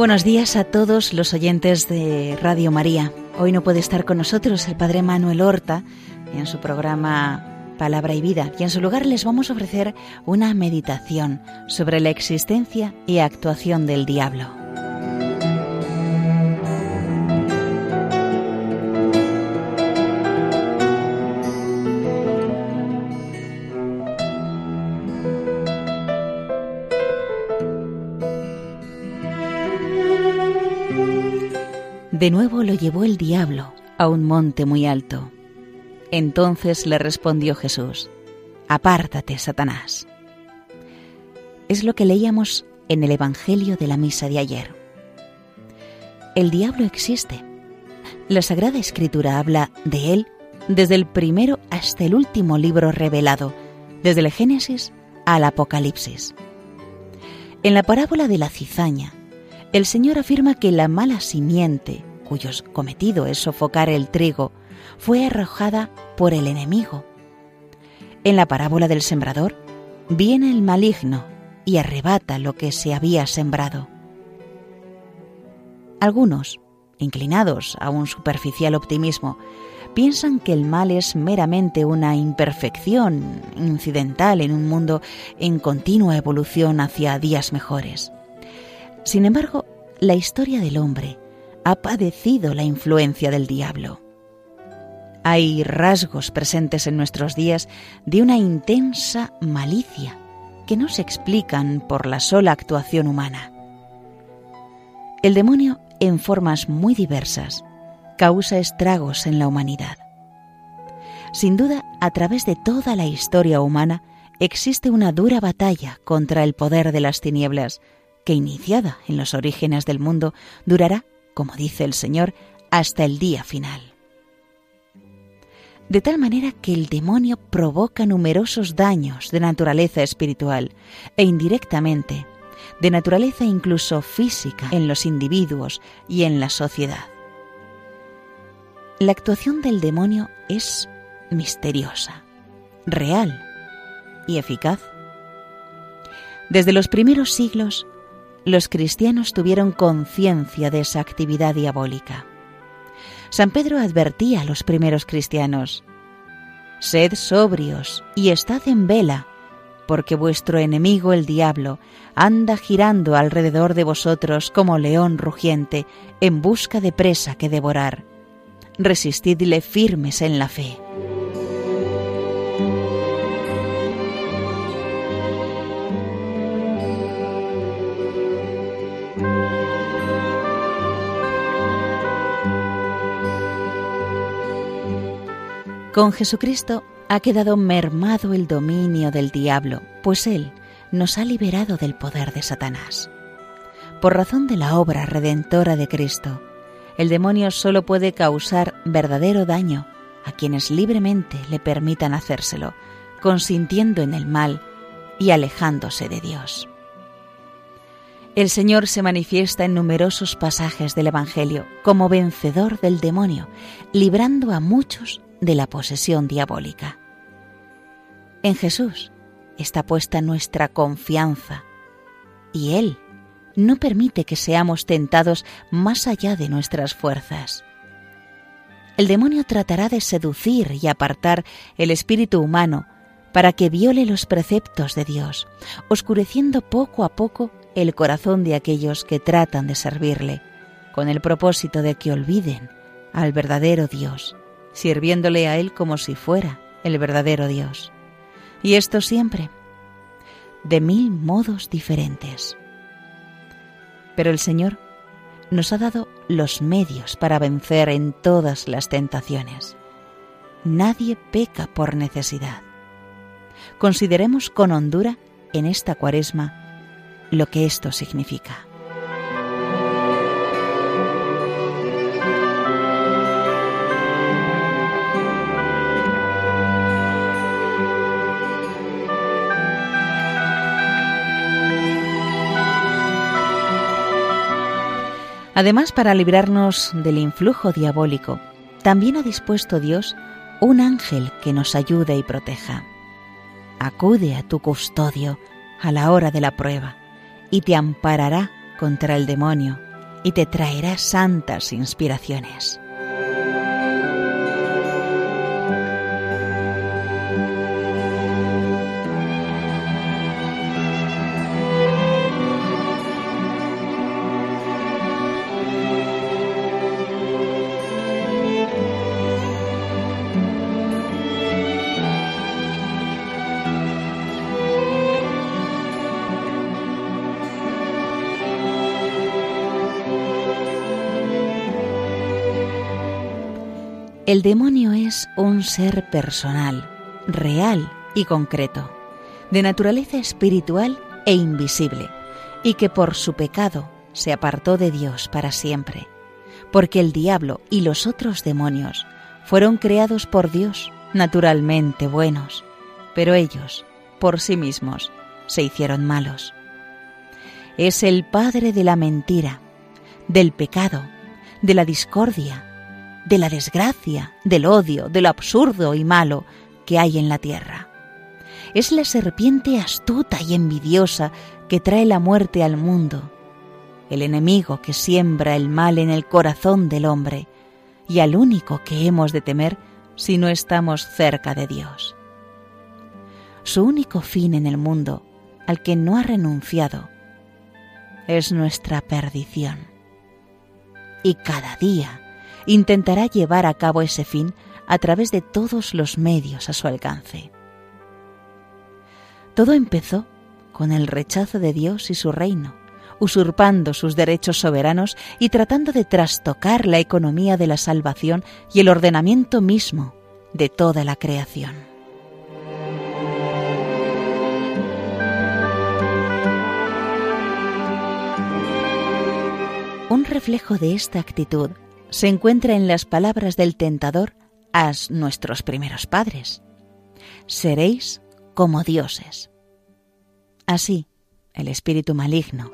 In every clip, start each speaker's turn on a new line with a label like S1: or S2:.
S1: Buenos días a todos los oyentes de Radio María. Hoy no puede estar con nosotros el Padre Manuel Horta en su programa Palabra y Vida y en su lugar les vamos a ofrecer una meditación sobre la existencia y actuación del diablo. De nuevo lo llevó el diablo a un monte muy alto. Entonces le respondió Jesús, Apártate, Satanás. Es lo que leíamos en el Evangelio de la misa de ayer. El diablo existe. La Sagrada Escritura habla de él desde el primero hasta el último libro revelado, desde el Génesis al Apocalipsis. En la parábola de la cizaña, el Señor afirma que la mala simiente cuyo cometido es sofocar el trigo, fue arrojada por el enemigo. En la parábola del sembrador, viene el maligno y arrebata lo que se había sembrado. Algunos, inclinados a un superficial optimismo, piensan que el mal es meramente una imperfección incidental en un mundo en continua evolución hacia días mejores. Sin embargo, la historia del hombre ha padecido la influencia del diablo. Hay rasgos presentes en nuestros días de una intensa malicia que no se explican por la sola actuación humana. El demonio, en formas muy diversas, causa estragos en la humanidad. Sin duda, a través de toda la historia humana existe una dura batalla contra el poder de las tinieblas, que iniciada en los orígenes del mundo durará como dice el Señor, hasta el día final. De tal manera que el demonio provoca numerosos daños de naturaleza espiritual e indirectamente de naturaleza incluso física en los individuos y en la sociedad. La actuación del demonio es misteriosa, real y eficaz. Desde los primeros siglos, los cristianos tuvieron conciencia de esa actividad diabólica. San Pedro advertía a los primeros cristianos, Sed sobrios y estad en vela, porque vuestro enemigo el diablo anda girando alrededor de vosotros como león rugiente en busca de presa que devorar. Resistidle firmes en la fe. Con Jesucristo ha quedado mermado el dominio del diablo, pues Él nos ha liberado del poder de Satanás. Por razón de la obra redentora de Cristo, el demonio solo puede causar verdadero daño a quienes libremente le permitan hacérselo, consintiendo en el mal y alejándose de Dios. El Señor se manifiesta en numerosos pasajes del Evangelio como vencedor del demonio, librando a muchos de la posesión diabólica. En Jesús está puesta nuestra confianza y Él no permite que seamos tentados más allá de nuestras fuerzas. El demonio tratará de seducir y apartar el espíritu humano para que viole los preceptos de Dios, oscureciendo poco a poco el corazón de aquellos que tratan de servirle, con el propósito de que olviden al verdadero Dios sirviéndole a Él como si fuera el verdadero Dios. Y esto siempre, de mil modos diferentes. Pero el Señor nos ha dado los medios para vencer en todas las tentaciones. Nadie peca por necesidad. Consideremos con hondura en esta cuaresma lo que esto significa. Además, para librarnos del influjo diabólico, también ha dispuesto Dios un ángel que nos ayude y proteja. Acude a tu custodio a la hora de la prueba y te amparará contra el demonio y te traerá santas inspiraciones. El demonio es un ser personal, real y concreto, de naturaleza espiritual e invisible, y que por su pecado se apartó de Dios para siempre, porque el diablo y los otros demonios fueron creados por Dios, naturalmente buenos, pero ellos, por sí mismos, se hicieron malos. Es el padre de la mentira, del pecado, de la discordia, de la desgracia, del odio, de lo absurdo y malo que hay en la tierra. Es la serpiente astuta y envidiosa que trae la muerte al mundo, el enemigo que siembra el mal en el corazón del hombre y al único que hemos de temer si no estamos cerca de Dios. Su único fin en el mundo, al que no ha renunciado, es nuestra perdición. Y cada día intentará llevar a cabo ese fin a través de todos los medios a su alcance. Todo empezó con el rechazo de Dios y su reino, usurpando sus derechos soberanos y tratando de trastocar la economía de la salvación y el ordenamiento mismo de toda la creación. Un reflejo de esta actitud se encuentra en las palabras del tentador a nuestros primeros padres. Seréis como dioses. Así, el espíritu maligno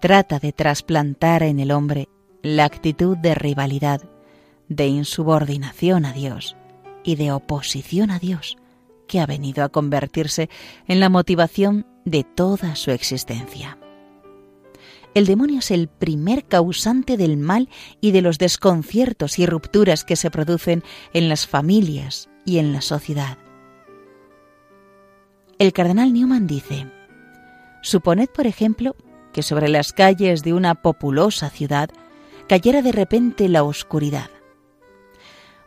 S1: trata de trasplantar en el hombre la actitud de rivalidad, de insubordinación a Dios y de oposición a Dios, que ha venido a convertirse en la motivación de toda su existencia el demonio es el primer causante del mal y de los desconciertos y rupturas que se producen en las familias y en la sociedad. El cardenal Newman dice, Suponed, por ejemplo, que sobre las calles de una populosa ciudad cayera de repente la oscuridad.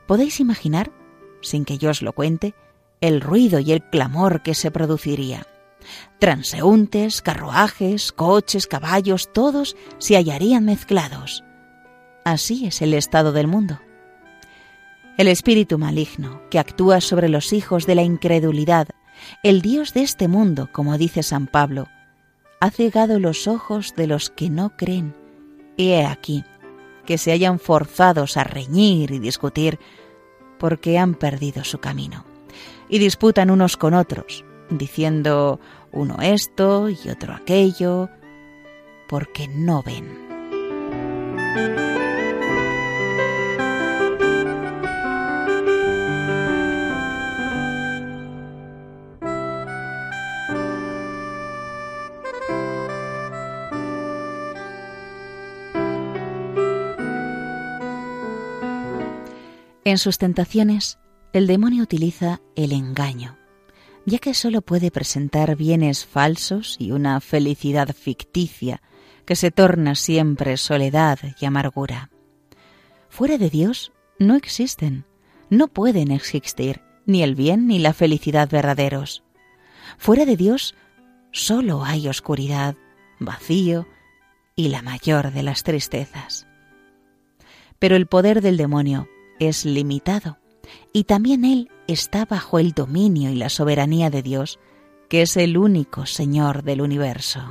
S1: ¿Podéis imaginar, sin que yo os lo cuente, el ruido y el clamor que se produciría? Transeúntes, carruajes, coches, caballos, todos se hallarían mezclados. Así es el estado del mundo. El espíritu maligno que actúa sobre los hijos de la incredulidad, el Dios de este mundo, como dice San Pablo, ha cegado los ojos de los que no creen. Y he aquí que se hayan forzados a reñir y discutir porque han perdido su camino. Y disputan unos con otros, diciendo uno esto y otro aquello, porque no ven. En sus tentaciones, el demonio utiliza el engaño ya que sólo puede presentar bienes falsos y una felicidad ficticia que se torna siempre soledad y amargura. Fuera de Dios no existen, no pueden existir ni el bien ni la felicidad verdaderos. Fuera de Dios sólo hay oscuridad, vacío y la mayor de las tristezas. Pero el poder del demonio es limitado y también él está bajo el dominio y la soberanía de Dios, que es el único Señor del universo.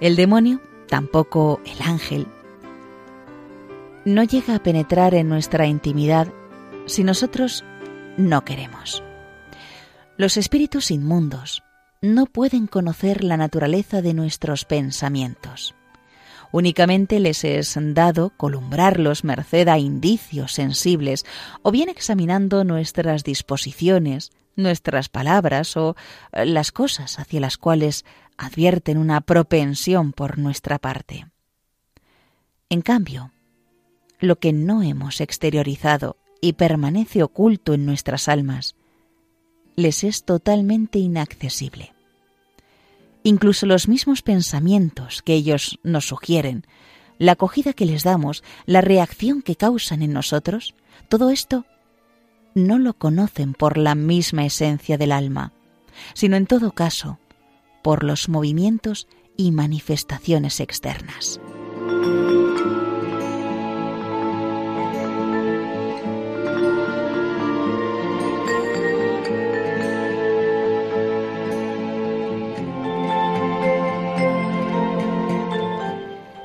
S1: El demonio, tampoco el ángel, no llega a penetrar en nuestra intimidad si nosotros no queremos. Los espíritus inmundos, no pueden conocer la naturaleza de nuestros pensamientos. Únicamente les es dado columbrarlos merced a indicios sensibles, o bien examinando nuestras disposiciones, nuestras palabras o eh, las cosas hacia las cuales advierten una propensión por nuestra parte. En cambio, lo que no hemos exteriorizado y permanece oculto en nuestras almas, les es totalmente inaccesible. Incluso los mismos pensamientos que ellos nos sugieren, la acogida que les damos, la reacción que causan en nosotros, todo esto no lo conocen por la misma esencia del alma, sino en todo caso por los movimientos y manifestaciones externas.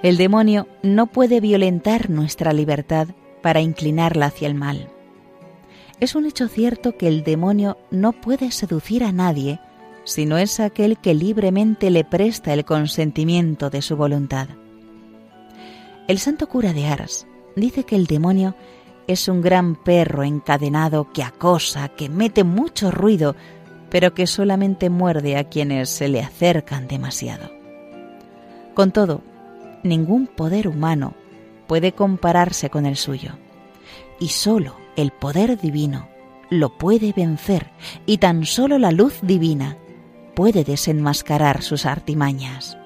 S1: El demonio no puede violentar nuestra libertad para inclinarla hacia el mal. Es un hecho cierto que el demonio no puede seducir a nadie si no es aquel que libremente le presta el consentimiento de su voluntad. El santo cura de Ars dice que el demonio es un gran perro encadenado que acosa, que mete mucho ruido, pero que solamente muerde a quienes se le acercan demasiado. Con todo, ningún poder humano puede compararse con el suyo. Y sólo el poder divino lo puede vencer y tan sólo la luz divina puede desenmascarar sus artimañas.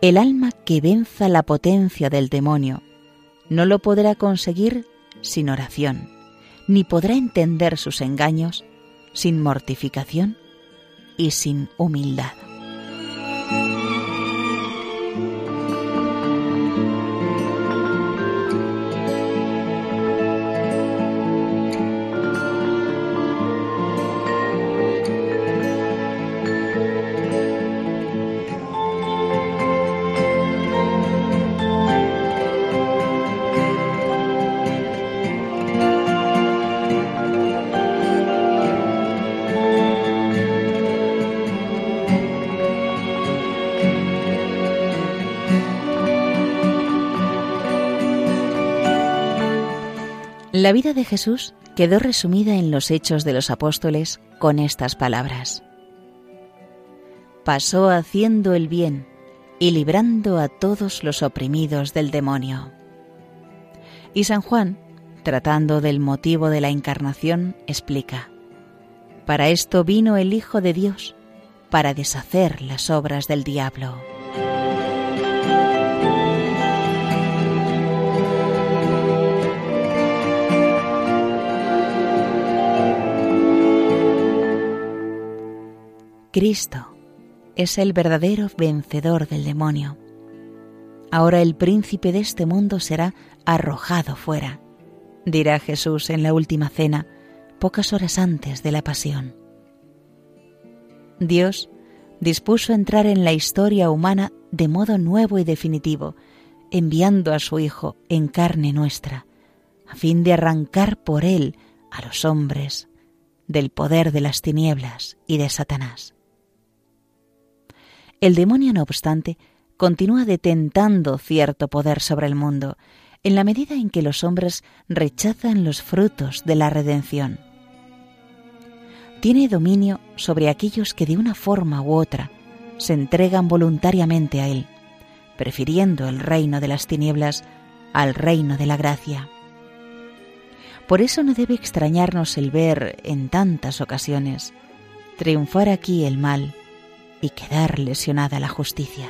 S1: El alma que venza la potencia del demonio no lo podrá conseguir sin oración, ni podrá entender sus engaños sin mortificación y sin humildad. La vida de Jesús quedó resumida en los hechos de los apóstoles con estas palabras. Pasó haciendo el bien y librando a todos los oprimidos del demonio. Y San Juan, tratando del motivo de la encarnación, explica, Para esto vino el Hijo de Dios, para deshacer las obras del diablo. Cristo es el verdadero vencedor del demonio. Ahora el príncipe de este mundo será arrojado fuera, dirá Jesús en la última cena, pocas horas antes de la pasión. Dios dispuso entrar en la historia humana de modo nuevo y definitivo, enviando a su Hijo en carne nuestra, a fin de arrancar por él a los hombres del poder de las tinieblas y de Satanás. El demonio, no obstante, continúa detentando cierto poder sobre el mundo, en la medida en que los hombres rechazan los frutos de la redención. Tiene dominio sobre aquellos que de una forma u otra se entregan voluntariamente a él, prefiriendo el reino de las tinieblas al reino de la gracia. Por eso no debe extrañarnos el ver en tantas ocasiones triunfar aquí el mal y quedar lesionada la justicia.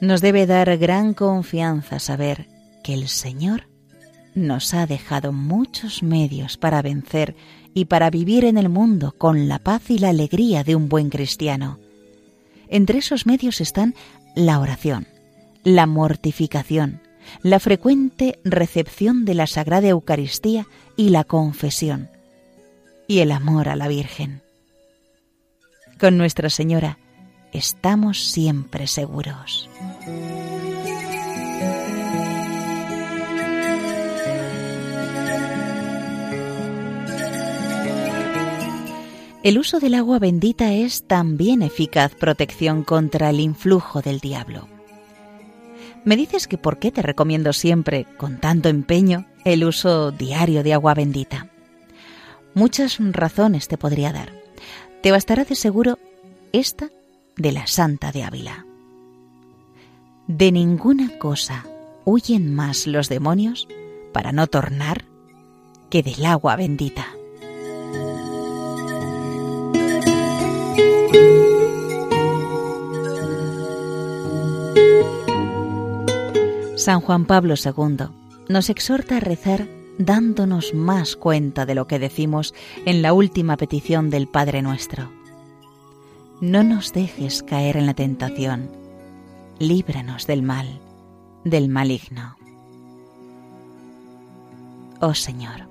S1: Nos debe dar gran confianza saber que el Señor nos ha dejado muchos medios para vencer y para vivir en el mundo con la paz y la alegría de un buen cristiano. Entre esos medios están la oración, la mortificación, la frecuente recepción de la Sagrada Eucaristía y la confesión, y el amor a la Virgen. Con Nuestra Señora estamos siempre seguros. El uso del agua bendita es también eficaz protección contra el influjo del diablo. Me dices que por qué te recomiendo siempre, con tanto empeño, el uso diario de agua bendita. Muchas razones te podría dar. Te bastará de seguro esta de la Santa de Ávila. De ninguna cosa huyen más los demonios para no tornar que del agua bendita. San Juan Pablo II nos exhorta a rezar dándonos más cuenta de lo que decimos en la última petición del Padre nuestro. No nos dejes caer en la tentación, líbranos del mal, del maligno. Oh Señor,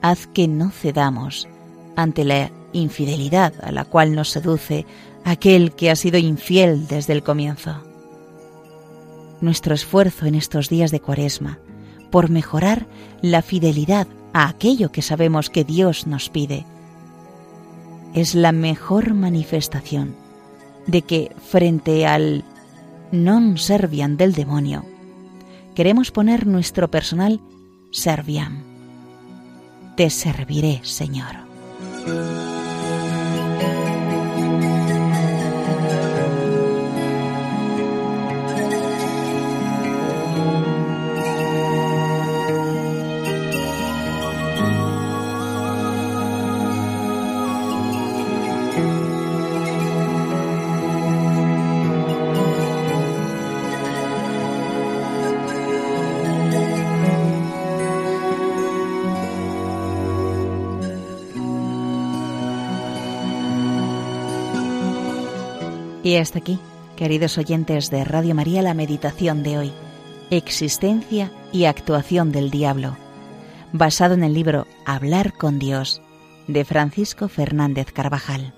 S1: haz que no cedamos ante la infidelidad a la cual nos seduce aquel que ha sido infiel desde el comienzo nuestro esfuerzo en estos días de Cuaresma por mejorar la fidelidad a aquello que sabemos que Dios nos pide. Es la mejor manifestación de que frente al non serviam del demonio, queremos poner nuestro personal serviam. Te serviré, Señor. Y hasta aquí, queridos oyentes de Radio María, la meditación de hoy, Existencia y actuación del diablo, basado en el libro Hablar con Dios de Francisco Fernández Carvajal.